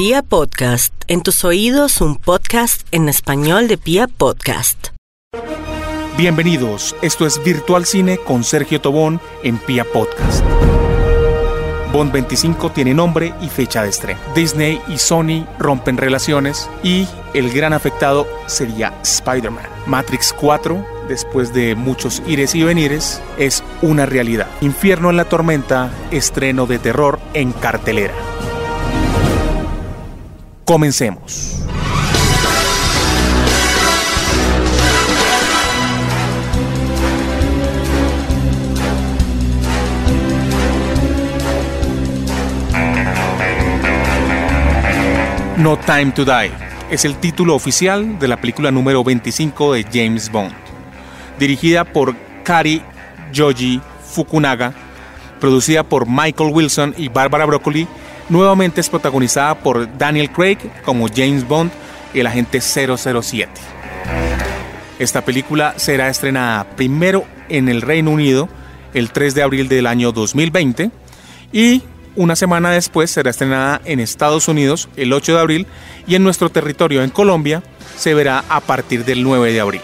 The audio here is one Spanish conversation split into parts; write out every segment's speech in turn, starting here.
Pia Podcast, en tus oídos un podcast en español de Pia Podcast. Bienvenidos, esto es Virtual Cine con Sergio Tobón en Pia Podcast. Bond 25 tiene nombre y fecha de estreno. Disney y Sony rompen relaciones y el gran afectado sería Spider-Man. Matrix 4, después de muchos ires y venires, es una realidad. Infierno en la tormenta, estreno de terror en cartelera. Comencemos. No Time to Die es el título oficial de la película número 25 de James Bond. Dirigida por Kari Joji Fukunaga, producida por Michael Wilson y Barbara Broccoli, nuevamente es protagonizada por Daniel Craig como James Bond, el agente 007. Esta película será estrenada primero en el Reino Unido el 3 de abril del año 2020 y una semana después será estrenada en Estados Unidos el 8 de abril y en nuestro territorio en Colombia se verá a partir del 9 de abril.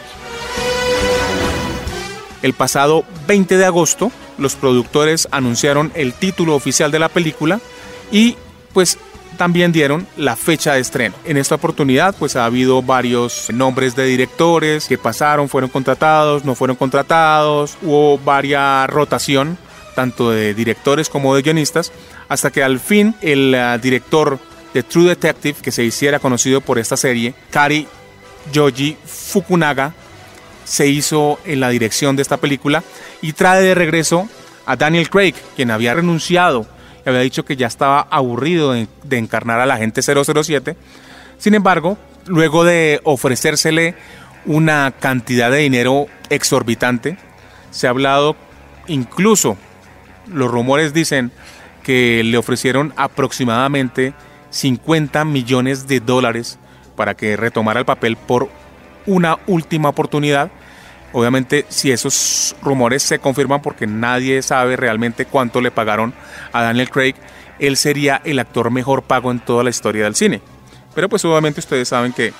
El pasado 20 de agosto los productores anunciaron el título oficial de la película y pues también dieron la fecha de estreno. En esta oportunidad pues ha habido varios nombres de directores que pasaron, fueron contratados, no fueron contratados, hubo varia rotación tanto de directores como de guionistas, hasta que al fin el uh, director de True Detective, que se hiciera conocido por esta serie, Kari Yoji Fukunaga, se hizo en la dirección de esta película y trae de regreso a Daniel Craig, quien había renunciado había dicho que ya estaba aburrido de, de encarnar a la gente 007. Sin embargo, luego de ofrecérsele una cantidad de dinero exorbitante, se ha hablado incluso los rumores dicen que le ofrecieron aproximadamente 50 millones de dólares para que retomara el papel por una última oportunidad. Obviamente, si esos rumores se confirman, porque nadie sabe realmente cuánto le pagaron a Daniel Craig, él sería el actor mejor pago en toda la historia del cine. Pero pues obviamente ustedes saben que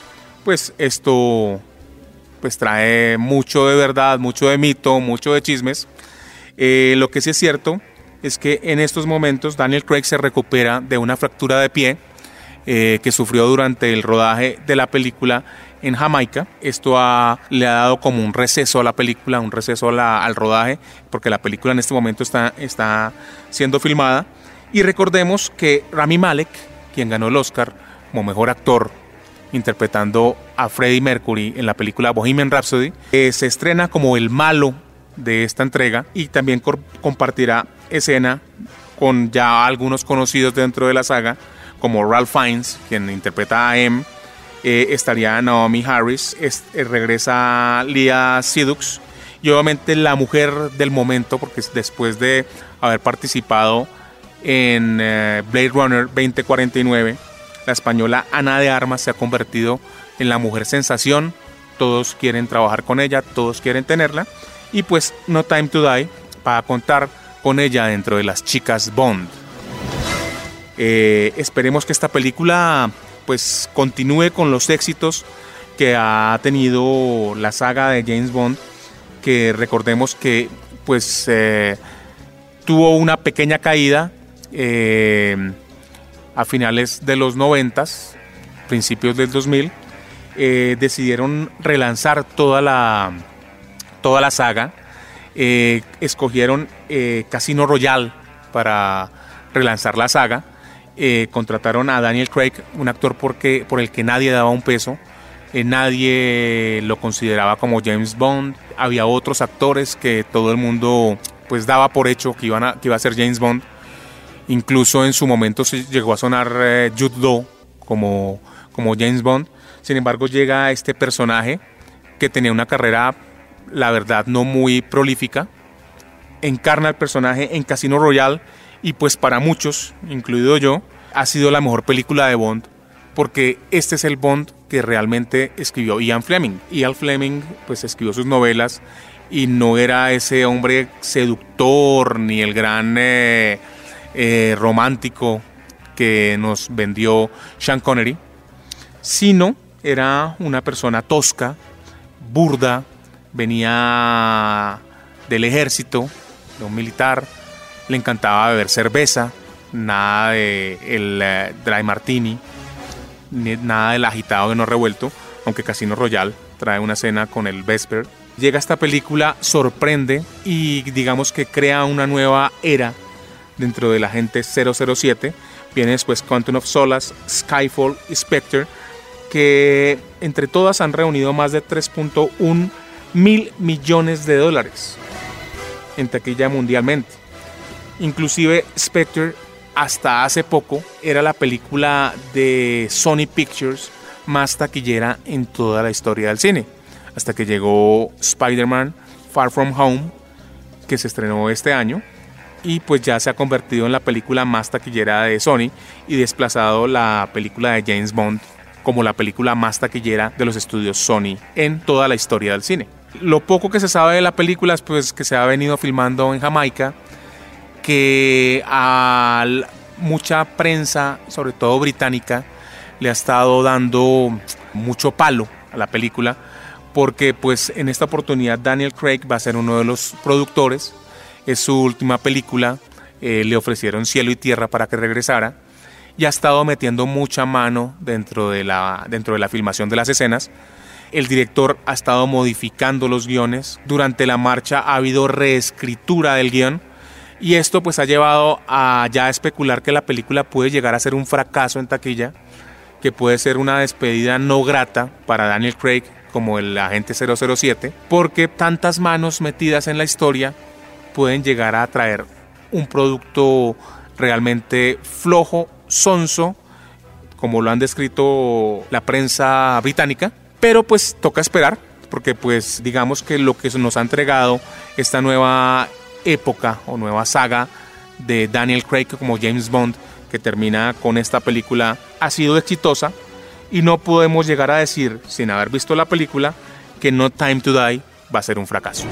pues esto pues trae mucho de verdad, mucho de mito, mucho de chismes eh, lo que sí es cierto es que en estos momentos Daniel Craig se recupera de una fractura de pie eh, que sufrió durante el rodaje de la película en Jamaica. Esto le ha dado como un receso a la película, un receso al rodaje, porque la película en este momento está, siendo filmada. Y recordemos que Rami Malek, quien ganó el Oscar como mejor actor interpretando a Freddie Mercury en la película Bohemian Rhapsody, eh, se estrena como el malo de esta entrega y también compartirá escena con ya algunos conocidos dentro de la saga, como Ralph Fiennes, quien interpreta a M, eh, estaría Naomi Harris, eh, regresa Leah Sidux y obviamente la mujer del momento, porque después de haber participado en eh, Blade Runner 2049, la española Ana de Armas se ha convertido en la mujer sensación, todos quieren trabajar con ella, todos quieren tenerla y pues No Time to Die para contar con ella dentro de las chicas Bond. Eh, esperemos que esta película pues continúe con los éxitos que ha tenido la saga de James Bond, que recordemos que pues eh, tuvo una pequeña caída eh, a finales de los 90, principios del 2000, decidieron relanzar toda la toda la saga. Eh, escogieron eh, Casino Royale para relanzar la saga. Eh, contrataron a Daniel Craig, un actor porque, por el que nadie daba un peso. nadie lo consideraba como James Bond. Había otros actores que todo el mundo pues daba por hecho que, iban a, que iba a ser James Bond. Incluso en su momento se llegó a sonar Jude Law como, como James Bond. Sin embargo, llega este personaje que tenía una carrera la verdad no muy prolífica, encarna el personaje en Casino Royale y pues para muchos, incluido yo, ha sido la mejor película de Bond porque este es el Bond que realmente escribió Ian Fleming. Ian Fleming pues escribió sus novelas y no era ese hombre seductor ni el gran eh, eh, romántico que nos vendió Sean Connery, sino era una persona tosca, burda, venía del ejército, de un militar, le encantaba beber cerveza, nada de el eh, dry martini, nada del agitado de no revuelto, aunque Casino Royale trae una cena con el Vesper. Llega esta película, sorprende y digamos que crea una nueva era dentro de la gente 007. Viene después Quantum of Solace, Skyfall Spectre, que entre todas han reunido más de 3.1 mil millones de dólares en taquilla mundialmente. Inclusive Spectre hasta hace poco era la película de Sony Pictures más taquillera en toda la historia del cine. Hasta que llegó Spider-Man Far From Home, que se estrenó este año, y pues ya se ha convertido en la película más taquillera de Sony y desplazado la película de James Bond como la película más taquillera de los estudios Sony en toda la historia del cine. Lo poco que se sabe de la película es pues que se ha venido filmando en Jamaica, que a mucha prensa, sobre todo británica, le ha estado dando mucho palo a la película, porque pues en esta oportunidad Daniel Craig va a ser uno de los productores, es su última película, eh, le ofrecieron cielo y tierra para que regresara, y ha estado metiendo mucha mano dentro de la, dentro de la filmación de las escenas, el director ha estado modificando los guiones. Durante la marcha ha habido reescritura del guion. Y esto pues ha llevado a ya especular que la película puede llegar a ser un fracaso en taquilla, que puede ser una despedida no grata para Daniel Craig como el agente 007, porque tantas manos metidas en la historia pueden llegar a traer un producto realmente flojo, sonso, como lo han descrito la prensa británica, pero pues toca esperar, porque pues digamos que lo que nos ha entregado esta nueva época o nueva saga de Daniel Craig como James Bond, que termina con esta película, ha sido exitosa y no podemos llegar a decir, sin haber visto la película, que No Time to Die va a ser un fracaso.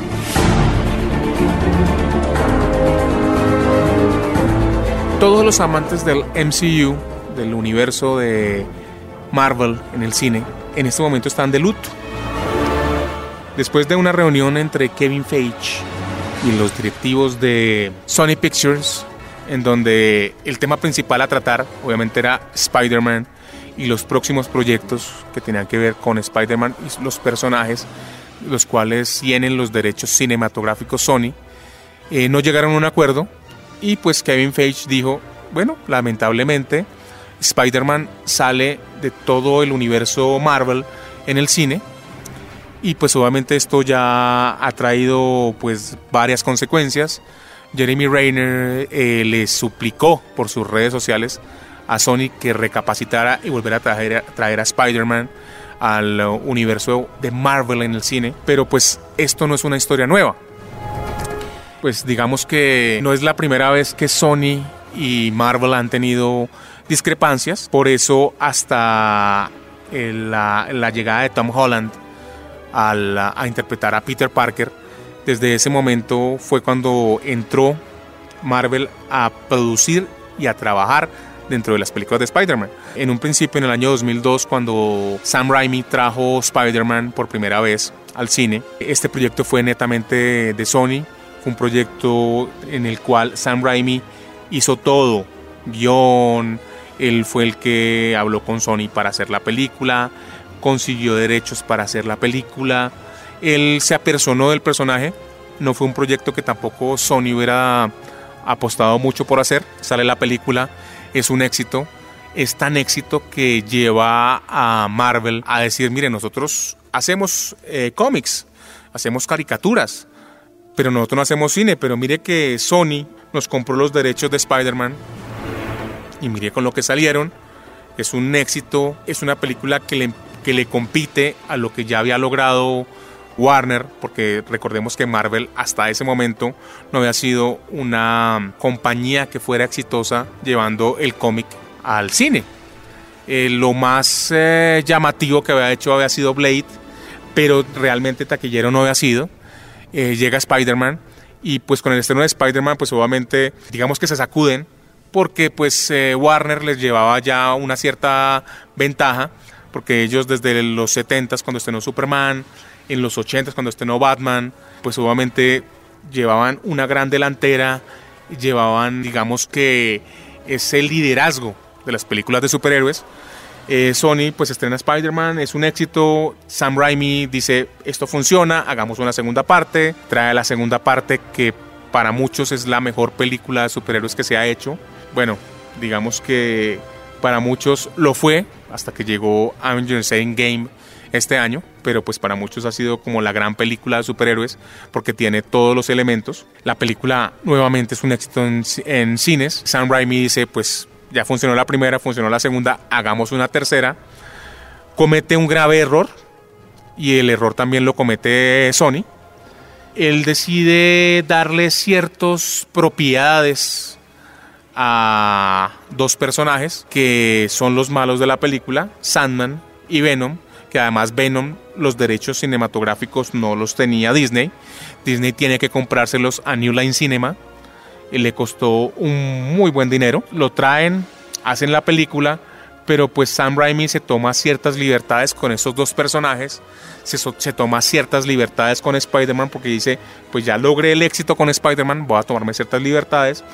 Todos los amantes del MCU, del universo de Marvel en el cine, en este momento están de luto. Después de una reunión entre Kevin Feige y los directivos de Sony Pictures, en donde el tema principal a tratar obviamente era Spider-Man y los próximos proyectos que tenían que ver con Spider-Man y los personajes, los cuales tienen los derechos cinematográficos Sony, eh, no llegaron a un acuerdo y pues Kevin Feige dijo, bueno, lamentablemente Spider-Man sale de todo el universo Marvel en el cine y pues obviamente esto ya ha traído pues varias consecuencias. Jeremy Rayner eh, le suplicó por sus redes sociales a Sony que recapacitara y volviera a traer, traer a Spider-Man al universo de Marvel en el cine, pero pues esto no es una historia nueva. Pues digamos que no es la primera vez que Sony y Marvel han tenido discrepancias. Por eso hasta la, llegada de Tom Holland a interpretar a Peter Parker, desde ese momento fue cuando entró Marvel a producir y a trabajar dentro de las películas de Spider-Man. En un principio, en el año 2002, cuando Sam Raimi trajo Spider-Man por primera vez al cine, este proyecto fue netamente de Sony. Fue un proyecto en el cual Sam Raimi hizo todo, guion, él fue el que habló con Sony para hacer la película, consiguió derechos para hacer la película, él se apersonó del personaje, no fue un proyecto que tampoco Sony hubiera apostado mucho por hacer, sale la película, es un éxito, es tan éxito que lleva a Marvel a decir, mire, nosotros hacemos eh, cómics, hacemos caricaturas, pero nosotros no hacemos cine, pero mire que Sony nos compró los derechos de Spider-Man y miré con lo que salieron. Es un éxito, es una película que le, que le compite a lo que ya había logrado Warner, porque recordemos que Marvel hasta ese momento no había sido una compañía que fuera exitosa llevando el cómic al cine. Eh, lo más eh, llamativo que había hecho había sido Blade, pero realmente taquillero no había sido. Eh, llega Spider-Man y pues con el estreno de Spider-Man pues obviamente digamos que se sacuden porque pues Warner les llevaba ya una cierta ventaja, porque ellos desde los 70s cuando estrenó Superman, en los 80s cuando estrenó Batman, pues obviamente llevaban una gran delantera, llevaban digamos que ese liderazgo de las películas de superhéroes. Eh, Sony pues estrena Spider-Man, es un éxito. Sam Raimi dice, esto funciona, hagamos una segunda parte. Trae la segunda parte que para muchos es la mejor película de superhéroes que se ha hecho. Bueno, digamos que para muchos lo fue hasta que llegó Avengers Endgame este año, pero pues para muchos ha sido como la gran película de superhéroes porque tiene todos los elementos. La película nuevamente es un éxito en, en cines. Sam Raimi dice, pues ya funcionó la primera, funcionó la segunda, hagamos una tercera. Comete un grave error y el error también lo comete Sony. Él decide darle ciertas propiedades a dos personajes que son los malos de la película, Sandman y Venom, que además Venom los derechos cinematográficos no los tenía Disney. Disney tiene que comprárselos a New Line Cinema le costó un muy buen dinero. Lo traen, hacen la película, pero pues Sam Raimi se toma ciertas libertades con esos dos personajes, se, se toma ciertas libertades con Spider-Man porque dice, pues ya logré el éxito con Spider-Man, voy a tomarme ciertas libertades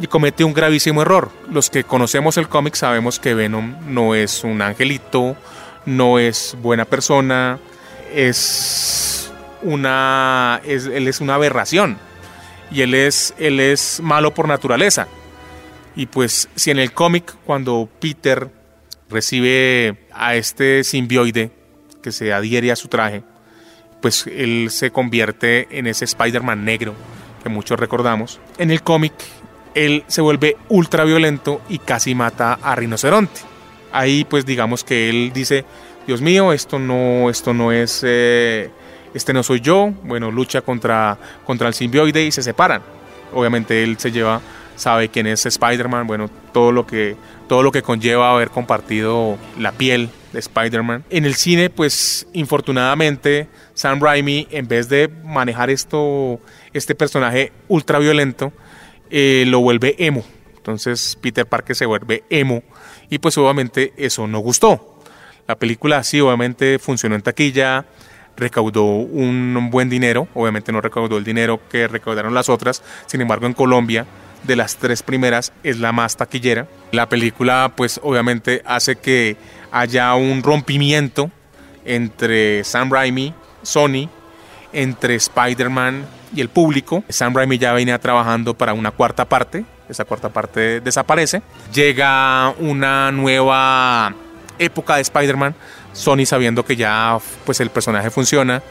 y comete un gravísimo error. Los que conocemos el cómic sabemos que Venom no es un angelito, no es buena persona, es una, él es una aberración y él es, él es malo por naturaleza. Y pues si en el cómic cuando Peter recibe a este simbioide que se adhiere a su traje, pues él se convierte en ese Spider-Man negro que muchos recordamos. En el cómic él se vuelve ultra violento y casi mata a Rinoceronte. Ahí pues digamos que él dice, Dios mío, esto no, esto no es... Eh, este no soy yo, bueno, lucha contra, contra el simbioide y se separan. Obviamente él se lleva, sabe quién es Spider-Man, bueno, todo lo, que, todo lo que conlleva haber compartido la piel de Spider-Man. En el cine, pues infortunadamente, Sam Raimi, en vez de manejar esto, este personaje ultra violento, eh, lo vuelve emo. Entonces Peter Parker se vuelve emo y pues obviamente eso no gustó. La película sí obviamente funcionó en taquilla, recaudó un buen dinero, obviamente no recaudó el dinero que recaudaron las otras, sin embargo en Colombia de las tres primeras es la más taquillera. La película pues obviamente hace que haya un rompimiento entre Sam Raimi, Sony, entre Spider-Man y el público. Sam Raimi ya venía trabajando para una cuarta parte, esa cuarta parte desaparece. Llega una nueva época de Spider-Man Sony sabiendo que ya pues el personaje funciona,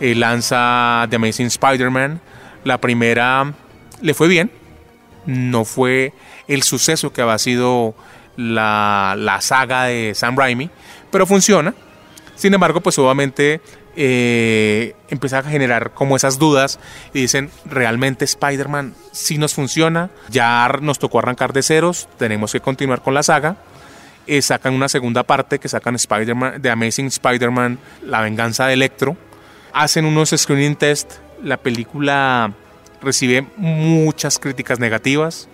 eh, lanza The Amazing Spider-Man. La primera le fue bien, no fue el suceso que había sido la, la saga de Sam Raimi, pero funciona. Sin embargo, pues obviamente eh, a generar como esas dudas y dicen, ¿realmente Spider-Man sí nos funciona? Ya nos tocó arrancar de ceros, tenemos que continuar con la saga. Eh, sacan una segunda parte que sacan Spider-Man, The Amazing Spider-Man, La venganza de Electro. Hacen unos screening test. La película recibe muchas críticas negativas.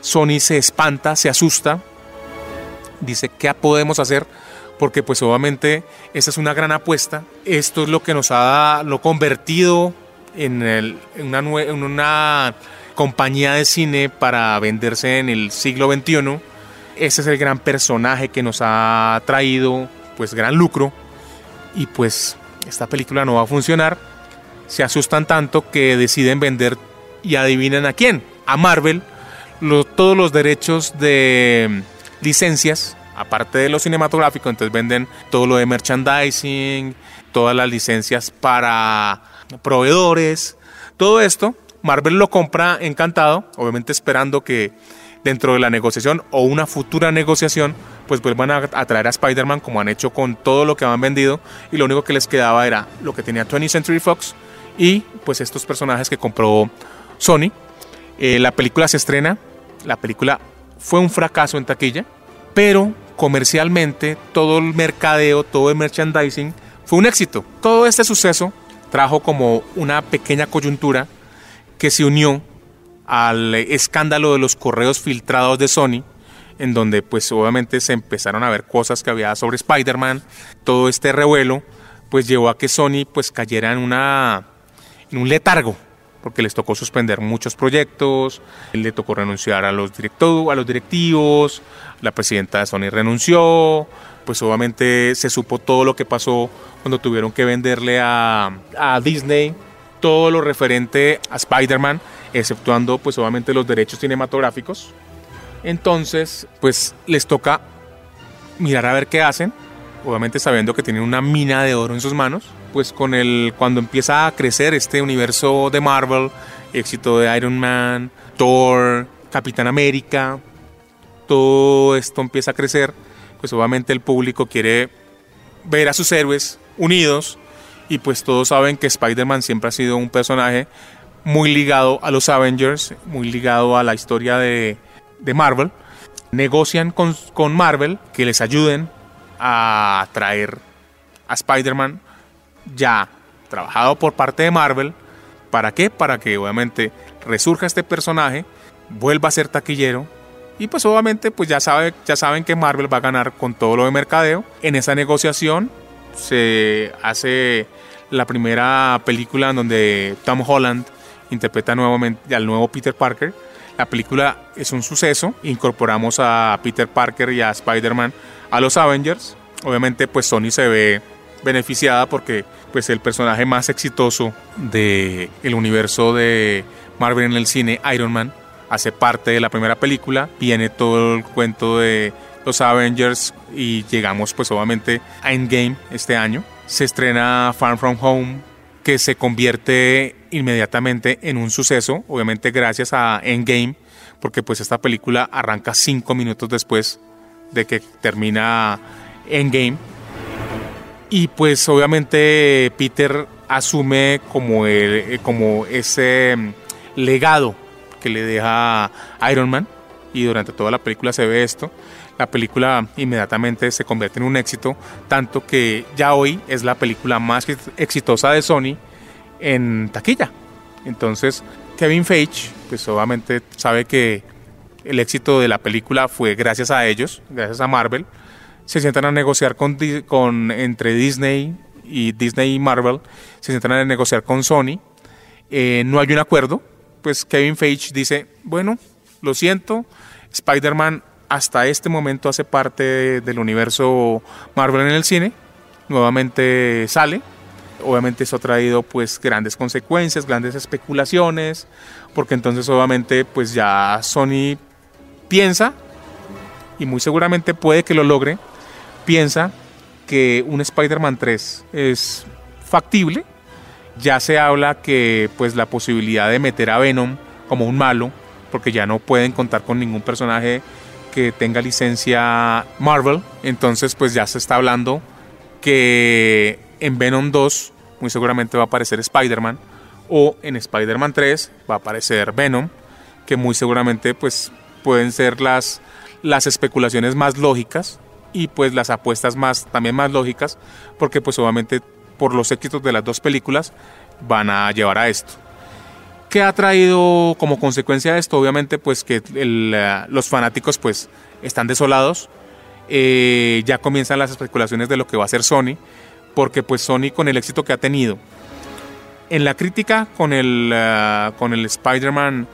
Sony se espanta, se asusta. Dice, ¿qué podemos hacer? Porque pues obviamente esa es una gran apuesta. Esto es lo que nos ha lo convertido en, en, una, en una compañía de cine para venderse en el siglo XXI ese es el gran personaje que nos ha traído pues gran lucro y pues esta película no va a funcionar. Se asustan tanto que deciden vender y adivinan a quién, a Marvel, todos los derechos de licencias, aparte de lo cinematográfico, entonces venden todo lo de merchandising, todas las licencias para proveedores, todo esto. Marvel lo compra encantado, obviamente esperando que dentro de la negociación o una futura negociación, pues vuelvan a, traer a Spider-Man como han hecho con todo lo que han vendido y lo único que les quedaba era lo que tenía 20th Century Fox y pues estos personajes que compró Sony. Eh, la película se estrena, la película fue un fracaso en taquilla, pero comercialmente todo el mercadeo, todo el merchandising fue un éxito. Todo este suceso trajo como una pequeña coyuntura que se unió al escándalo de los correos filtrados de Sony, en donde pues obviamente se empezaron a ver cosas que había sobre Spider-Man, todo este revuelo pues llevó a que Sony pues cayera en una en un letargo porque les tocó suspender muchos proyectos, le tocó renunciar a los, directo, a los directivos, la presidenta de Sony renunció, pues obviamente se supo todo lo que pasó cuando tuvieron que venderle a, a Disney todo lo referente a Spider-Man, exceptuando pues obviamente los derechos cinematográficos. Entonces, pues les toca mirar a ver qué hacen, obviamente sabiendo que tienen una mina de oro en sus manos, pues con el cuando empieza a crecer este universo de Marvel, éxito de Iron Man, Thor, Capitán América, todo esto empieza a crecer, pues obviamente el público quiere ver a sus héroes unidos y pues todos saben que Spider-Man siempre ha sido un personaje muy ligado a los Avengers, muy ligado a la historia de, de Marvel. Negocian con, con Marvel que les ayuden a traer a Spider-Man ya trabajado por parte de Marvel. ¿Para qué? Para que obviamente resurja este personaje, vuelva a ser taquillero. Y pues obviamente pues ya, sabe, ya saben que Marvel va a ganar con todo lo de mercadeo. En esa negociación se hace la primera película en donde Tom Holland interpreta nuevamente al nuevo Peter Parker. La película es un suceso. Incorporamos a Peter Parker y a Spider-Man a los Avengers. Obviamente pues Sony se ve beneficiada porque pues el personaje más exitoso del el universo de Marvel en el cine, Iron Man, hace parte de la primera película, viene todo el cuento de los Avengers y llegamos pues obviamente a Endgame este año. Se estrena Far From Home que se convierte inmediatamente en un suceso, obviamente gracias a Endgame, porque pues esta película arranca cinco minutos después de que termina Endgame y pues obviamente Peter asume como, el, eh, como ese mm, legado que le deja Iron Man y durante toda la película se ve esto. La película inmediatamente se convierte en un éxito, tanto que ya hoy es la película más exitosa de Sony en taquilla. Entonces, Kevin Feige, pues obviamente sabe que el éxito de la película fue gracias a ellos, gracias a Marvel, se sientan a negociar con, entre Disney y Disney y Marvel, se sientan a negociar con Sony, eh, no hay un acuerdo, pues Kevin Feige dice, bueno, lo siento, Spider-Man hasta este momento hace parte del universo Marvel en el cine, nuevamente sale, obviamente eso ha traído pues grandes consecuencias, grandes especulaciones, porque entonces obviamente pues ya Sony piensa y muy seguramente puede que lo logre piensa que un Spider-Man 3 es factible. Ya se habla que pues la posibilidad de meter a Venom como un malo, porque ya no pueden contar con ningún personaje que tenga licencia Marvel, entonces pues ya se está hablando que en Venom 2 muy seguramente va a aparecer Spider-Man o en Spider-Man 3 va a aparecer Venom, que muy seguramente pues pueden ser las las especulaciones más lógicas y pues las apuestas más también más lógicas porque pues obviamente por los éxitos de las dos películas van a llevar a esto. ¿Qué ha traído como consecuencia de esto? Obviamente pues que eh, los fanáticos pues están desolados, eh, ya comienzan las especulaciones de lo que va a hacer Sony, porque pues Sony con el éxito que ha tenido en la crítica con el, eh, con el Spider-Man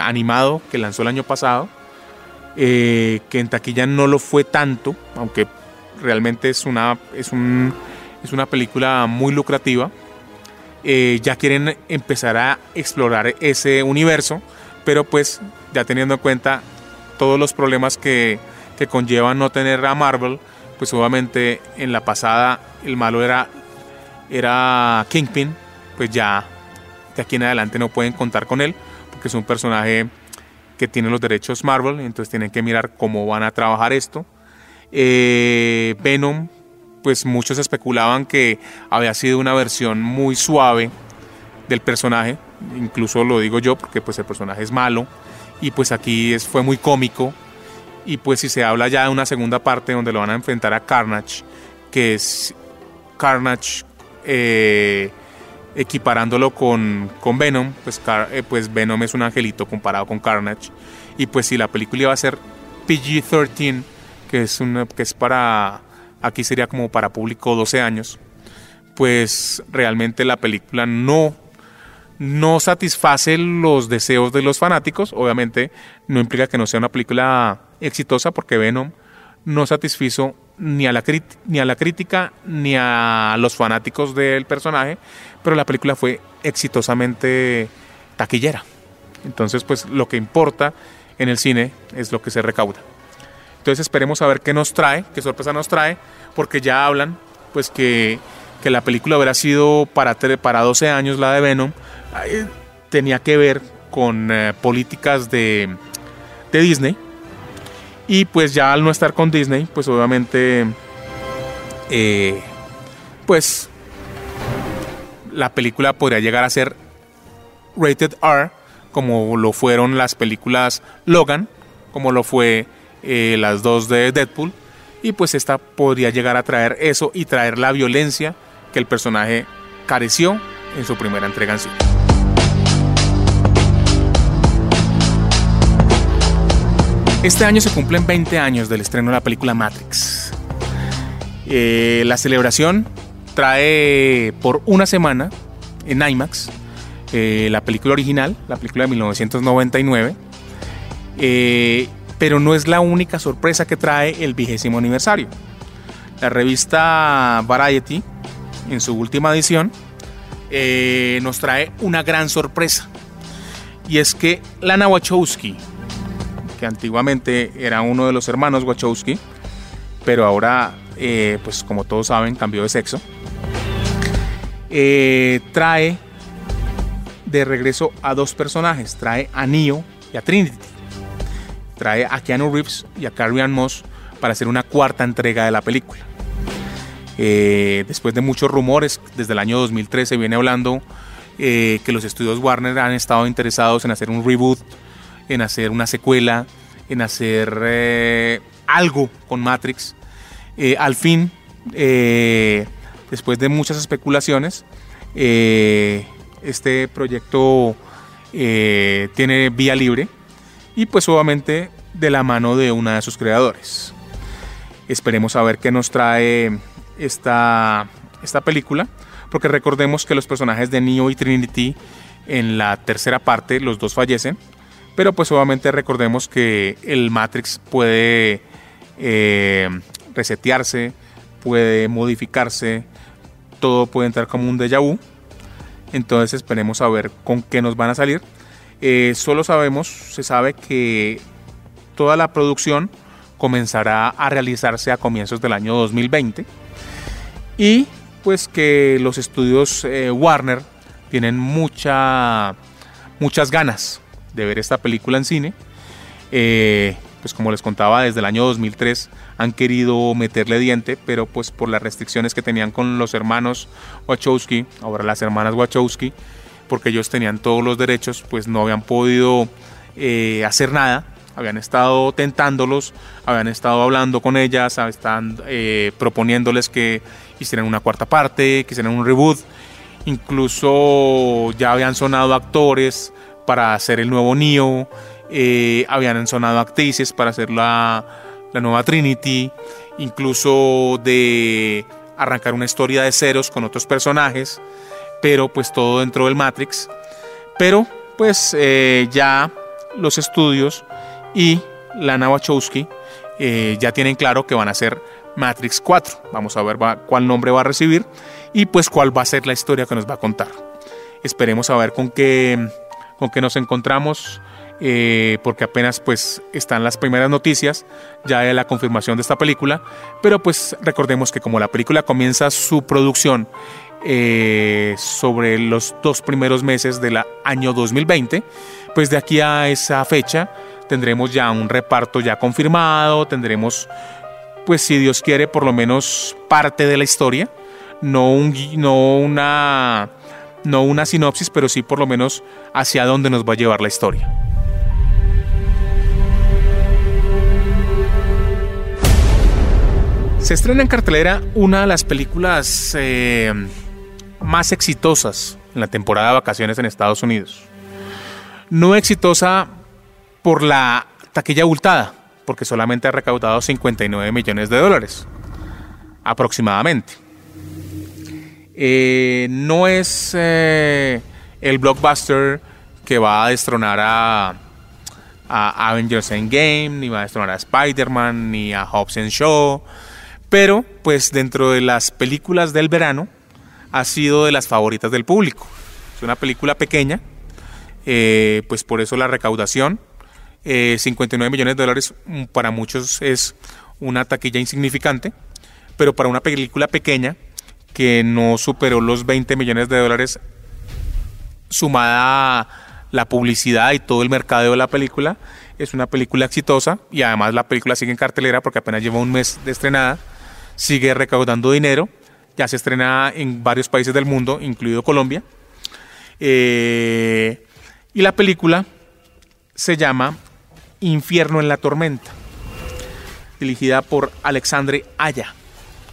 animado que lanzó el año pasado, que en taquilla no lo fue tanto, aunque realmente es una, es un, es una película muy lucrativa. Eh, ya quieren empezar a explorar ese universo, pero pues ya teniendo en cuenta todos los problemas que, que conllevan no tener a Marvel, pues obviamente en la pasada el malo era, era Kingpin, pues ya de aquí en adelante no pueden contar con él, porque es un personaje que tienen los derechos Marvel, entonces tienen que mirar cómo van a trabajar esto. Eh, Venom, pues muchos especulaban que había sido una versión muy suave del personaje, incluso lo digo yo porque pues el personaje es malo y pues aquí es, fue muy cómico y pues si se habla ya de una segunda parte donde lo van a enfrentar a Carnage, que es Carnage eh, equiparándolo con, con Venom, pues, eh, pues Venom es un angelito comparado con Carnage. Y pues si la película iba a ser PG-13, que es, que es para, aquí sería como para público 12 años, pues realmente la película no, no satisface los deseos de los fanáticos. Obviamente no implica que no sea una película exitosa porque Venom no satisfizo ni a la, ni a la crítica ni a los fanáticos del personaje, pero la película fue exitosamente taquillera. Entonces, pues lo que importa en el cine es lo que se recauda. Entonces esperemos a ver qué nos trae, qué sorpresa nos trae, porque ya hablan pues que, que la película hubiera sido para, para 12 años, la de Venom, tenía que ver con eh, políticas de, de Disney. Y pues ya al no estar con Disney, pues obviamente, eh, pues la película podría llegar a ser rated R, como lo fueron las películas Logan, como lo fue eh, las dos de Deadpool, y pues esta podría llegar a traer eso y traer la violencia que el personaje careció en su primera entrega en sí. Este año se cumplen 20 años del estreno de la película Matrix. Eh, la celebración trae por una semana en IMAX eh, la película original, la película de 1999. Eh, pero no es la única sorpresa que trae el vigésimo aniversario. La revista Variety, en su última edición, nos trae una gran sorpresa. Y es que Lana Wachowski, que antiguamente era uno de los hermanos Wachowski, pero ahora, pues como todos saben, cambió de sexo eh, trae de regreso a dos personajes. Trae a Neo y a Trinity. Trae a Keanu Reeves y a Carrie Ann Moss para hacer una cuarta entrega de la película. Eh, después de muchos rumores, desde el año 2013 viene hablando eh, que los estudios Warner han estado interesados en hacer un reboot, en hacer una secuela, en hacer algo con Matrix. al fin, después de muchas especulaciones, eh, este proyecto eh, tiene vía libre y pues obviamente de la mano de una de sus creadores. Esperemos a ver qué nos trae esta, esta película, porque recordemos que los personajes de Neo y Trinity en la tercera parte, los dos fallecen, pero pues obviamente recordemos que el Matrix puede eh, resetearse, puede modificarse, todo puede entrar como un déjà vu. Entonces esperemos a ver con qué nos van a salir. Eh, solo sabemos, se sabe que toda la producción comenzará a realizarse a comienzos del año 2020 y pues que los estudios eh, Warner tienen mucha, muchas ganas de ver esta película en cine. Eh, pues como les contaba, desde el año 2003 han querido meterle diente, pero pues por las restricciones que tenían con los hermanos Wachowski, ahora las hermanas Wachowski, porque ellos tenían todos los derechos, pues no habían podido eh, hacer nada. Habían estado tentándolos, habían estado hablando con ellas, están eh, proponiéndoles que hicieran una cuarta parte, que hicieran un reboot. Incluso ya habían sonado actores para hacer el nuevo Neo, eh, habían sonado actrices para hacer la, la nueva Trinity, incluso de arrancar una historia de ceros con otros personajes, pero pues todo dentro del Matrix. Pero pues eh, ya los estudios y Lana Wachowski eh, ya tienen claro que van a ser Matrix 4. Vamos a ver cuál nombre va a recibir y pues cuál va a ser la historia que nos va a contar. Esperemos a ver con qué, con qué nos encontramos eh, porque apenas pues están las primeras noticias ya de la confirmación de esta película, pero pues recordemos que como la película comienza su producción eh, sobre los dos primeros meses del año 2020, pues de aquí a esa fecha tendremos ya un reparto ya confirmado, tendremos pues si Dios quiere por lo menos parte de la historia, no, un, no una no una sinopsis, pero sí por lo menos hacia dónde nos va a llevar la historia. Se estrena en cartelera una de las películas eh, más exitosas en la temporada de vacaciones en Estados Unidos. No exitosa por la taquilla abultada, porque solamente ha recaudado 59 millones de dólares, aproximadamente. Eh, no es eh, el blockbuster que va a destronar a, Avengers Endgame, ni va a destronar a Spider-Man, ni a Hobbs Shaw, pero pues dentro de las películas del verano ha sido de las favoritas del público. Es una película pequeña, eh, pues por eso la recaudación, 59 millones de dólares mm, para muchos es una taquilla insignificante, pero para una película pequeña que no superó los 20 millones de dólares sumada la publicidad y todo el mercado de la película, es una película exitosa y además la película sigue en cartelera porque apenas lleva un mes de estrenada, sigue recaudando dinero, ya se estrena en varios países del mundo, incluido Colombia. Eh, y la película se llama Infierno en la Tormenta, dirigida por Alexandre Aya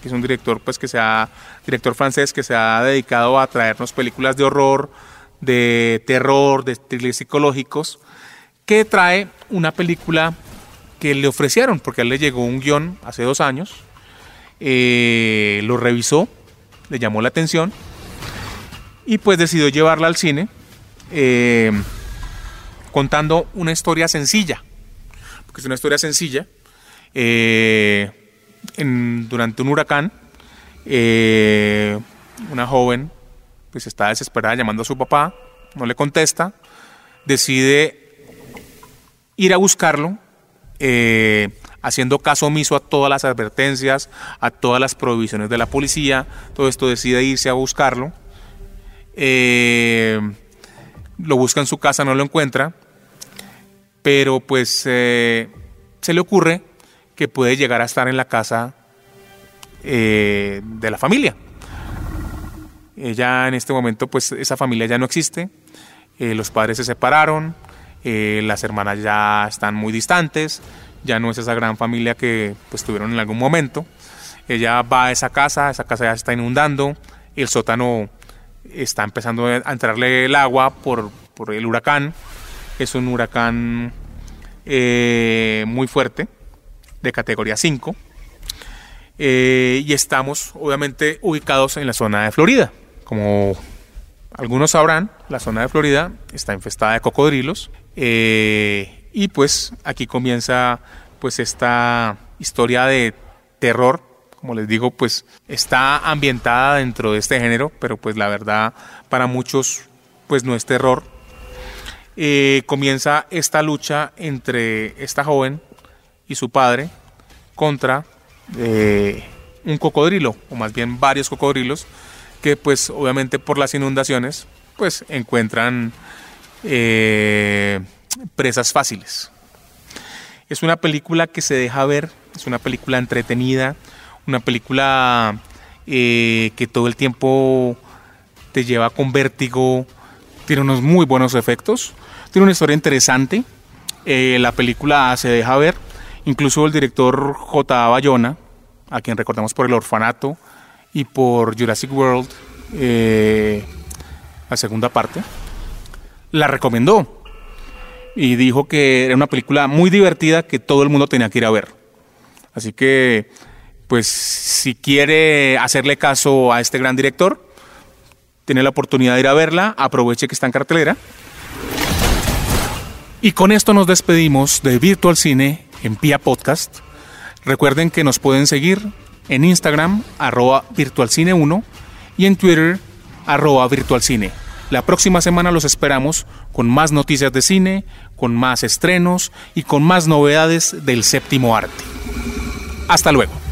que es un director, pues, que sea, director francés que se ha dedicado a traernos películas de horror, de terror, de thrillers psicológicos, que trae una película que le ofrecieron, porque a él le llegó un guion hace dos años, eh, lo revisó, le llamó la atención y pues decidió llevarla al cine eh, contando una historia sencilla, porque es una historia sencilla. Eh, durante un huracán, eh, una joven pues está desesperada llamando a su papá, no le contesta, decide ir a buscarlo, eh, haciendo caso omiso a todas las advertencias, a todas las prohibiciones de la policía, todo esto decide irse a buscarlo, eh, lo busca en su casa, no lo encuentra, pero pues se le ocurre que puede llegar a estar en la casa eh, de la familia. Ella en este momento, pues esa familia ya no existe, eh, los padres se separaron, eh, las hermanas ya están muy distantes, ya no es esa gran familia que pues tuvieron en algún momento. Ella va a esa casa, esa casa ya se está inundando, el sótano está empezando a entrarle el agua por, por el huracán, es un huracán muy fuerte, de categoría 5. Eh, y estamos obviamente ubicados en la zona de Florida. Como algunos sabrán, la zona de Florida está infestada de cocodrilos. Eh, y pues aquí comienza pues esta historia de terror. Como les digo, pues está ambientada dentro de este género, pero pues la verdad para muchos pues no es terror. Eh, comienza esta lucha entre esta joven y su padre contra eh, un cocodrilo, o más bien varios cocodrilos, que pues obviamente por las inundaciones pues encuentran eh, presas fáciles. Es una película que se deja ver, es una película entretenida, una película eh, que todo el tiempo te lleva con vértigo, tiene unos muy buenos efectos, tiene una historia interesante, la película se deja ver, Incluso el director J. Bayona, a quien recordamos por El Orfanato y por Jurassic World, eh, la segunda parte, la recomendó y dijo que era una película muy divertida que todo el mundo tenía que ir a ver. Así que, pues, si quiere hacerle caso a este gran director, tiene la oportunidad de ir a verla, aproveche que está en cartelera. Y con esto nos despedimos de Virtual Cine en Pia Podcast. Recuerden que nos pueden seguir en Instagram, arroba virtualcine1 y en Twitter, arroba virtualcine. La próxima semana los esperamos con más noticias de cine, con más estrenos y con más novedades del séptimo arte. Hasta luego.